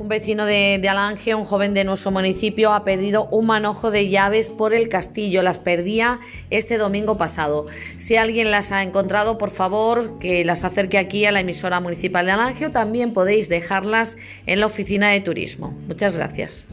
Un vecino de, de, Alange, un joven de nuestro municipio, ha perdido un manojo de llaves por el castillo. Las perdía este domingo pasado. Si alguien las ha encontrado, por favor, que las acerque aquí a la emisora municipal de Alange o también podéis dejarlas en la oficina de turismo. Muchas gracias.